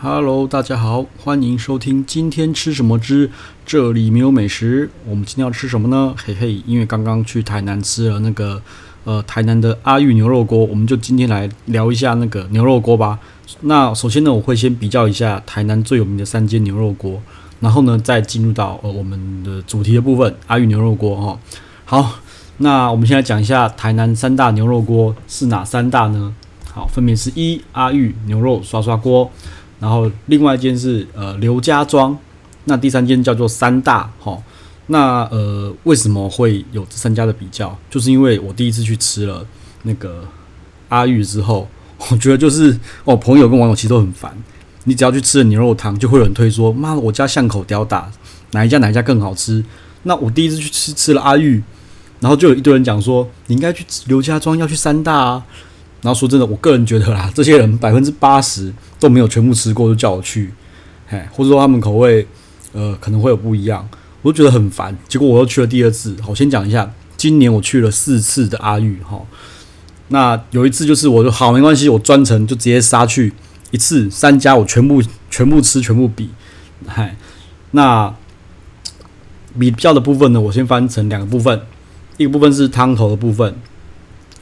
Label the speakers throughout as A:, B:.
A: Hello，大家好，欢迎收听今天吃什么之这里没有美食。我们今天要吃什么呢？嘿嘿，因为刚刚去台南吃了那个呃台南的阿裕牛肉锅，我们就今天来聊一下那个牛肉锅吧。那首先呢，我会先比较一下台南最有名的三间牛肉锅，然后呢再进入到呃我们的主题的部分，阿裕牛肉锅哈。好，那我们先来讲一下台南三大牛肉锅是哪三大呢？好，分别是一阿裕牛肉刷刷锅。然后另外一间是呃刘家庄，那第三间叫做三大齁。那呃为什么会有这三家的比较？就是因为我第一次去吃了那个阿玉之后，我觉得就是哦朋友跟网友其实都很烦。你只要去吃了牛肉汤，就会有人推说妈我家巷口屌打哪一家哪一家更好吃。那我第一次去吃吃了阿玉，然后就有一堆人讲说你应该去刘家庄，要去三大啊。然后说真的，我个人觉得啦，这些人百分之八十都没有全部吃过，就叫我去，嘿，或者说他们口味，呃，可能会有不一样，我就觉得很烦。结果我又去了第二次，好，先讲一下，今年我去了四次的阿玉，哈，那有一次就是我就好没关系，我专程就直接杀去一次三家，我全部全部吃，全部比，嗨，那比较的部分呢，我先分成两个部分，一个部分是汤头的部分。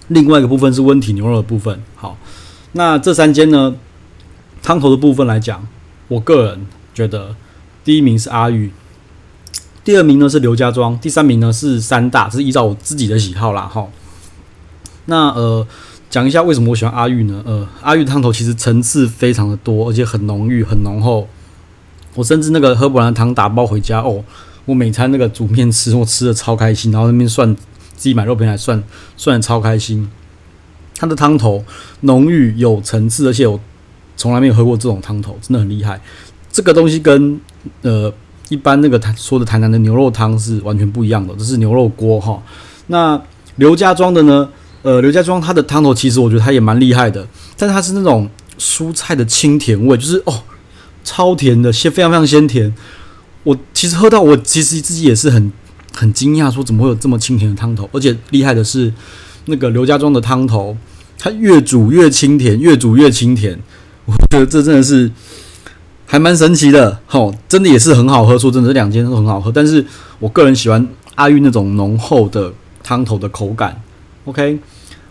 A: 另外一个部分是温体牛肉的部分。好，那这三间呢，汤头的部分来讲，我个人觉得第一名是阿裕，第二名呢是刘家庄，第三名呢是三大，这是依照我自己的喜好啦。哈，那呃，讲一下为什么我喜欢阿裕呢？呃，阿裕汤头其实层次非常的多，而且很浓郁、很浓厚。我甚至那个喝不完的汤打包回家哦，我每餐那个煮面吃，我吃的超开心，然后那边涮。自己买肉片还算算超开心，它的汤头浓郁有层次，而且我从来没有喝过这种汤头，真的很厉害。这个东西跟呃一般那个台说的台南的牛肉汤是完全不一样的，这是牛肉锅哈。那刘家庄的呢？呃，刘家庄它的汤头其实我觉得它也蛮厉害的，但是它是那种蔬菜的清甜味，就是哦超甜的，鲜非常非常鲜甜。我其实喝到我其实自己也是很。很惊讶，说怎么会有这么清甜的汤头？而且厉害的是，那个刘家庄的汤头，它越煮越清甜，越煮越清甜。我觉得这真的是还蛮神奇的，吼，真的也是很好喝。说真的，这两间都很好喝。但是我个人喜欢阿玉那种浓厚的汤头的口感。OK，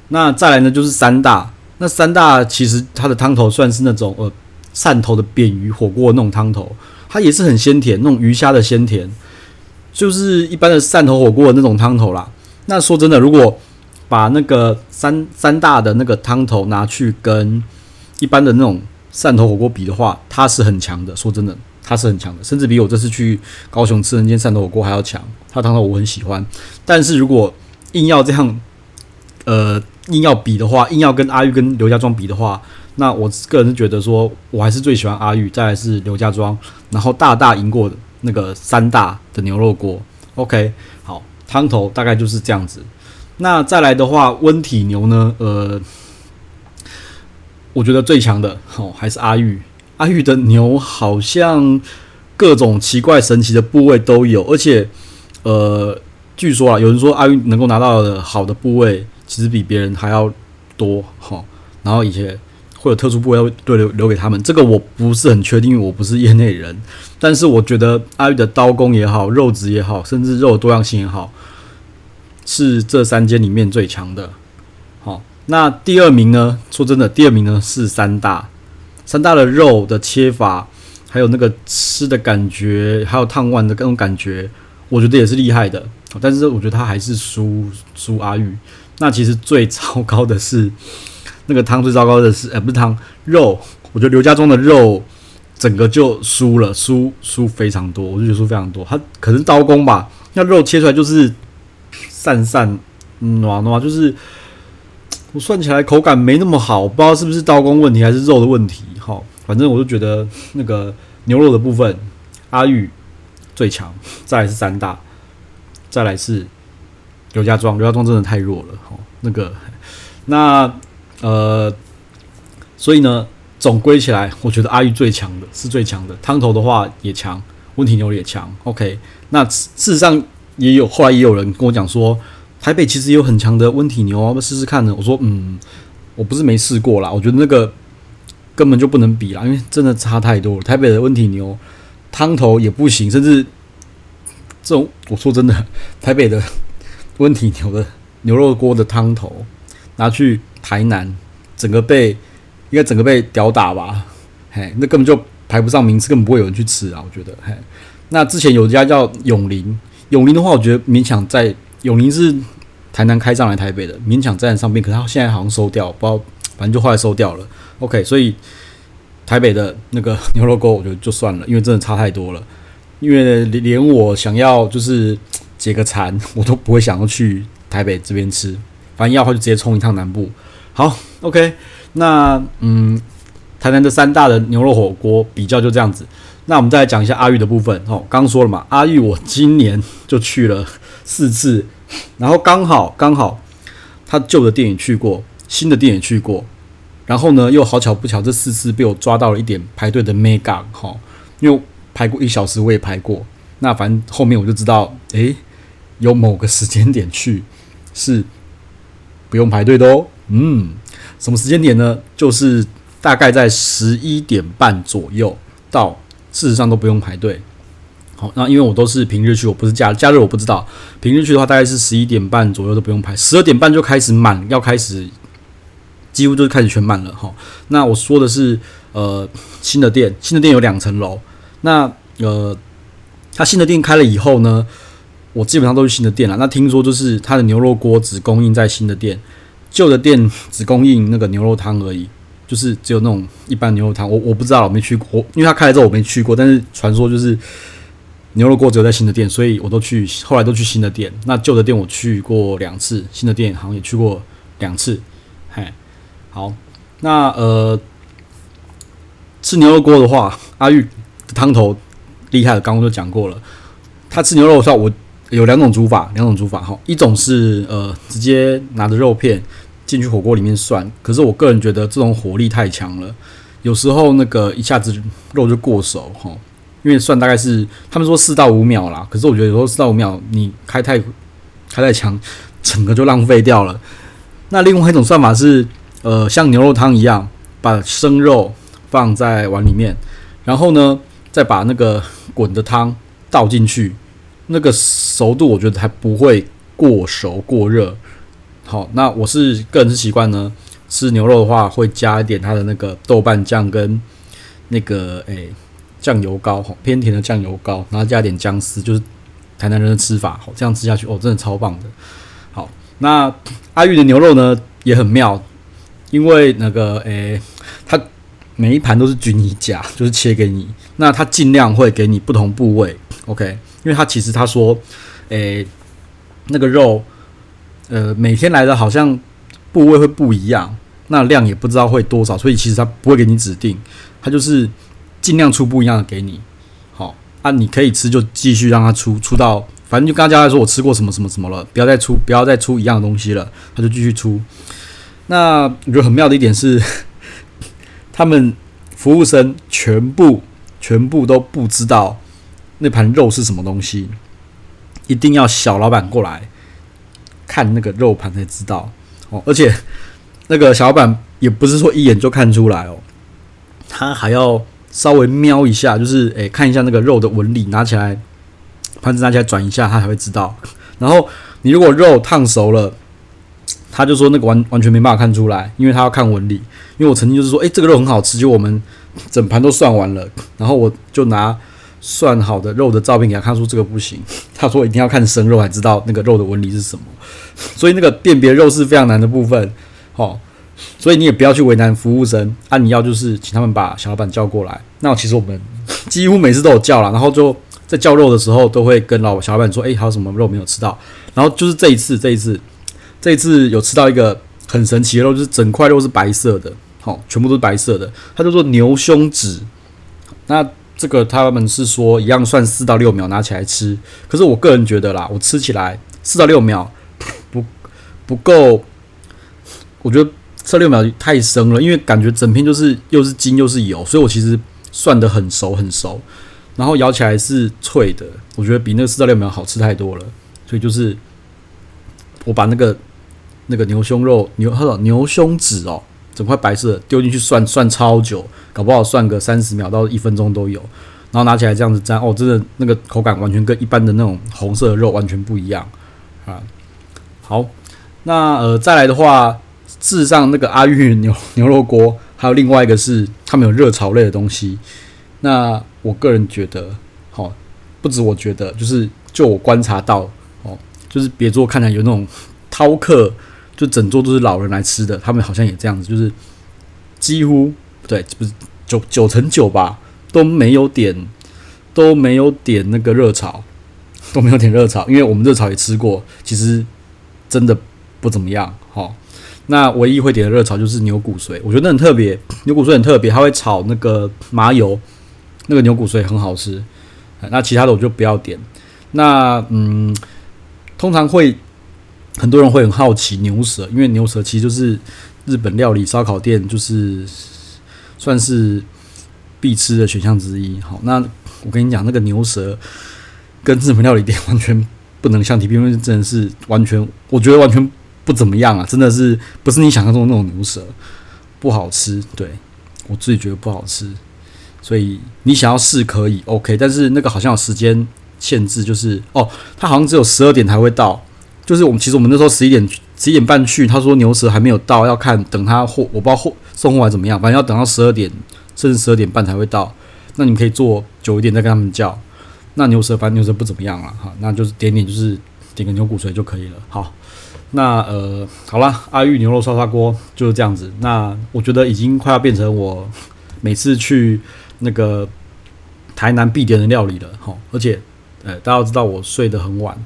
A: 那再来呢就是三大。那三大其实它的汤头算是那种呃汕头的扁鱼火锅那种汤头，它也是很鲜甜，那种鱼虾的鲜甜。就是一般的汕头火锅的那种汤头啦。那说真的，如果把那个三三大的那个汤头拿去跟一般的那种汕头火锅比的话，它是很强的。说真的，它是很强的，甚至比我这次去高雄吃人间汕头火锅还要强。它汤头我很喜欢。但是如果硬要这样，呃，硬要比的话，硬要跟阿玉跟刘家庄比的话，那我个人是觉得说，我还是最喜欢阿玉，再来是刘家庄，然后大大赢过的。那个三大的牛肉锅，OK，好，汤头大概就是这样子。那再来的话，温体牛呢？呃，我觉得最强的哦还是阿玉。阿玉的牛好像各种奇怪神奇的部位都有，而且呃，据说啊，有人说阿玉能够拿到的好的部位，其实比别人还要多哈。然后以前。会有特殊部位要对留留给他们，这个我不是很确定，因为我不是业内人。但是我觉得阿玉的刀工也好，肉质也好，甚至肉的多样性也好，是这三间里面最强的。好，那第二名呢？说真的，第二名呢是三大。三大的肉的切法，还有那个吃的感觉，还有烫碗的各种感觉，我觉得也是厉害的。但是我觉得他还是输输阿玉。那其实最糟糕的是。那个汤最糟糕的是，呃，不是汤肉，我觉得刘家庄的肉整个就输了，输输非常多，我就觉得输非常多。它可能刀工吧，那肉切出来就是散散软软，就是我算起来口感没那么好，不知道是不是刀工问题还是肉的问题。好，反正我就觉得那个牛肉的部分，阿玉最强，再来是三大，再来是刘家庄，刘家庄真的太弱了。好，那个那。呃，所以呢，总归起来，我觉得阿玉最强的是最强的，汤头的话也强，温体牛也强。OK，那事实上也有后来也有人跟我讲说，台北其实有很强的温体牛，要不试试看呢？我说，嗯，我不是没试过啦，我觉得那个根本就不能比啦，因为真的差太多了。台北的温体牛汤头也不行，甚至这种我说真的，台北的 温体牛的牛肉锅的汤头拿去台南，整个被应该整个被屌打吧？嘿，那根本就排不上名次，根本不会有人去吃啊！我觉得，嘿，那之前有一家叫永林，永林的话，我觉得勉强在永林是台南开上来台北的，勉强站在上边，可是他现在好像收掉，不知道，反正就后来收掉了。OK，所以台北的那个 牛肉锅，我觉得就算了，因为真的差太多了。因为连我想要就是解个馋，我都不会想要去台北这边吃，反正要的话就直接冲一趟南部。好，OK，那嗯，台南的三大的牛肉火锅比较就这样子。那我们再来讲一下阿玉的部分。哦，刚说了嘛，阿玉我今年就去了四次，然后刚好刚好他旧的店也去过，新的店也去过。然后呢，又好巧不巧，这四次被我抓到了一点排队的 mega 哈，因为排过一小时，我也排过。那反正后面我就知道，诶，有某个时间点去是不用排队的哦。嗯，什么时间点呢？就是大概在十一点半左右到，事实上都不用排队。好，那因为我都是平日去，我不是假假日，我不知道。平日去的话，大概是十一点半左右都不用排，十二点半就开始满，要开始。几乎就是开始全满了哈。那我说的是，呃，新的店，新的店有两层楼。那呃，它新的店开了以后呢，我基本上都是新的店了。那听说就是他的牛肉锅只供应在新的店，旧的店只供应那个牛肉汤而已，就是只有那种一般牛肉汤。我我不知道，我没去过，因为他开了之后我没去过。但是传说就是牛肉锅只有在新的店，所以我都去，后来都去新的店。那旧的店我去过两次，新的店好像也去过两次，嘿。好，那呃，吃牛肉锅的话，阿玉的汤头厉害了，刚刚就讲过了。他吃牛肉的话，我有两种煮法，两种煮法哈。一种是呃，直接拿着肉片进去火锅里面涮，可是我个人觉得这种火力太强了，有时候那个一下子肉就过熟哈，因为涮大概是他们说四到五秒啦，可是我觉得有时候四到五秒你开太开太强，整个就浪费掉了。那另外一种算法是。呃，像牛肉汤一样，把生肉放在碗里面，然后呢，再把那个滚的汤倒进去，那个熟度我觉得还不会过熟过热。好，那我是个人是习惯呢，吃牛肉的话会加一点它的那个豆瓣酱跟那个诶酱油膏，偏甜的酱油膏，然后加一点姜丝，就是台南人的吃法。好，这样吃下去哦，真的超棒的。好，那阿玉的牛肉呢也很妙。因为那个诶，它每一盘都是均一价，就是切给你。那它尽量会给你不同部位，OK？因为他其实他说，诶，那个肉，呃，每天来的好像部位会不一样，那量也不知道会多少，所以其实他不会给你指定，他就是尽量出不一样的给你。好，啊，你可以吃就继续让他出，出到反正就刚刚交代说我吃过什么什么什么了，不要再出，不要再出一样的东西了，他就继续出。那我觉得很妙的一点是，他们服务生全部全部都不知道那盘肉是什么东西，一定要小老板过来看那个肉盘才知道哦。而且那个小老板也不是说一眼就看出来哦，他还要稍微瞄一下，就是诶看一下那个肉的纹理，拿起来盘子拿起来转一下，他才会知道。然后你如果肉烫熟了。他就说那个完完全没办法看出来，因为他要看纹理。因为我曾经就是说，诶、这个肉很好吃，就我们整盘都算完了，然后我就拿算好的肉的照片给他看，说这个不行。他说一定要看生肉才知道那个肉的纹理是什么。所以那个辨别肉是非常难的部分。好，所以你也不要去为难服务生啊，你要就是请他们把小老板叫过来。那其实我们 几乎每次都有叫了，然后就在叫肉的时候都会跟老小老板说，诶、还有什么肉没有吃到？然后就是这一次，这一次。这一次有吃到一个很神奇的肉，就是整块肉是白色的，好，全部都是白色的。它叫做牛胸脂。那这个他们是说一样算四到六秒拿起来吃，可是我个人觉得啦，我吃起来四到六秒不不够，我觉得四六秒太生了，因为感觉整片就是又是筋又是油，所以我其实涮得很熟很熟，然后咬起来是脆的，我觉得比那四到六秒好吃太多了，所以就是我把那个。那个牛胸肉牛，他说牛胸指哦，整块白色丢进去涮涮超久，搞不好涮个三十秒到一分钟都有。然后拿起来这样子粘，哦，真的那个口感完全跟一般的那种红色的肉完全不一样啊。好，那呃再来的话，事实上那个阿玉牛牛肉锅还有另外一个是他们有热炒类的东西。那我个人觉得，好，不止我觉得，就是就我观察到，哦，就是别桌看起来有那种饕客，就整桌都是老人来吃的，他们好像也这样子，就是几乎对，不是九九成九吧。都没有点，都没有点那个热炒，都没有点热炒，因为我们热炒也吃过，其实真的不怎么样。好，那唯一会点的热炒就是牛骨髓，我觉得很特别，牛骨髓很特别，它会炒那个麻油，那个牛骨髓很好吃。那其他的我就不要点。那嗯，通常会很多人会很好奇牛舌，因为牛舌其实就是日本料理烧烤店就是算是。必吃的选项之一。好，那我跟你讲，那个牛舌跟日本料理店完全不能相提并论，真的是完全，我觉得完全不怎么样啊！真的是不是你想象中的那种牛舌，不好吃。对，我自己觉得不好吃，所以你想要试可以 OK，但是那个好像有时间限制，就是哦，它好像只有十二点才会到。就是我们其实我们那时候十一点十一点半去，他说牛舌还没有到，要看等他货，我不知道货送货还怎么样，反正要等到十二点。甚至十二点半才会到，那你们可以坐久一点再跟他们叫。那牛舌反正牛舌不怎么样了哈，那就是点点就是点个牛骨髓就可以了。好，那呃好了，阿玉牛肉涮涮锅就是这样子。那我觉得已经快要变成我每次去那个台南必点的料理了哈。而且呃大家都知道我睡得很晚，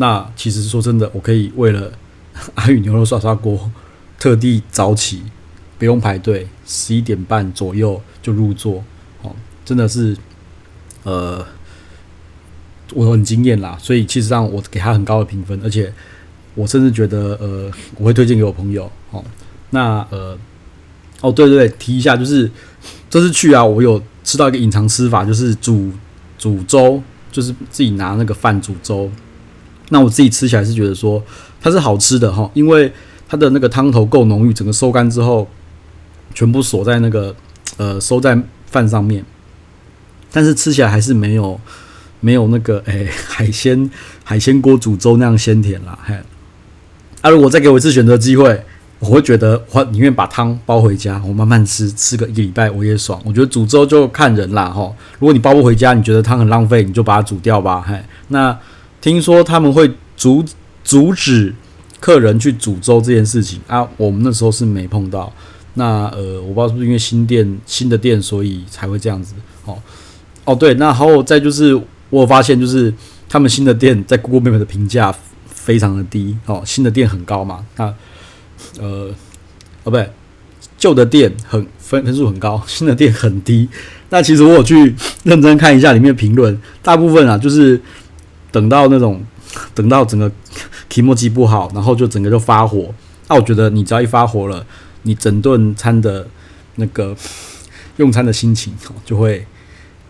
A: 那其实说真的，我可以为了 阿宇牛肉涮涮锅特地早起。不用排队，十一点半左右就入座，哦，真的是，呃，我很惊艳啦。所以其实上我给他很高的评分，而且我甚至觉得，呃，我会推荐给我朋友。哦，那呃，哦，对对对，提一下，就是这次去啊，我有吃到一个隐藏吃法，就是煮煮粥，就是自己拿那个饭煮粥。那我自己吃起来是觉得说它是好吃的哈，因为它的那个汤头够浓郁，整个收干之后。全部锁在那个呃收在饭上面，但是吃起来还是没有没有那个诶、海鲜海鲜锅煮粥那样鲜甜啦。嘿，啊，如果再给我一次选择机会，我会觉得我宁愿把汤包回家，我慢慢吃，吃个一个礼拜我也爽。我觉得煮粥就看人啦哈。如果你包不回家，你觉得汤很浪费，你就把它煮掉吧。嘿，那听说他们会阻阻止客人去煮粥这件事情啊，我们那时候是没碰到。那呃，我不知道是不是因为新店新的店，所以才会这样子。哦哦，对，那还有再就是，我有发现就是他们新的店在 Google Map 的评价非常的低。哦，新的店很高嘛，那呃，哦不对，旧的店很分分数很高，新的店很低。那其实我有去认真看一下里面的评论，大部分啊就是等到那种等到整个期末机不好，然后就整个就发火。那我觉得你只要一发火了。你整顿餐的那个用餐的心情就会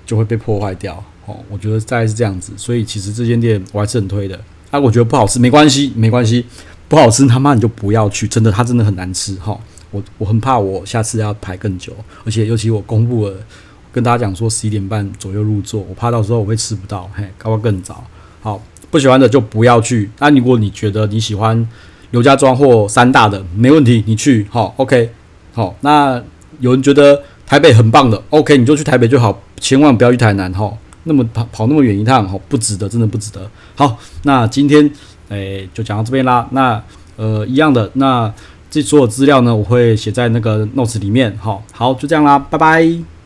A: 就会被破坏掉哦。我觉得大概是这样子，所以其实这间店我还是很推的。啊，我觉得不好吃没关系，没关系，不好吃他妈你就不要去，真的它真的很难吃哈。我我很怕我下次要排更久，而且尤其我公布了跟大家讲说十一点半左右入座，我怕到时候我会吃不到，嘿，搞不更早。好，不喜欢的就不要去。那如果你觉得你喜欢，刘家庄或三大的没问题，你去好，OK，好。那有人觉得台北很棒的，OK，你就去台北就好，千万不要去台南哈。那么跑跑那么远一趟，哈，不值得，真的不值得。好，那今天诶、就讲到这边啦。那呃一样的，那这所有资料呢，我会写在那个 notes 里面。好，好，就这样啦，拜拜。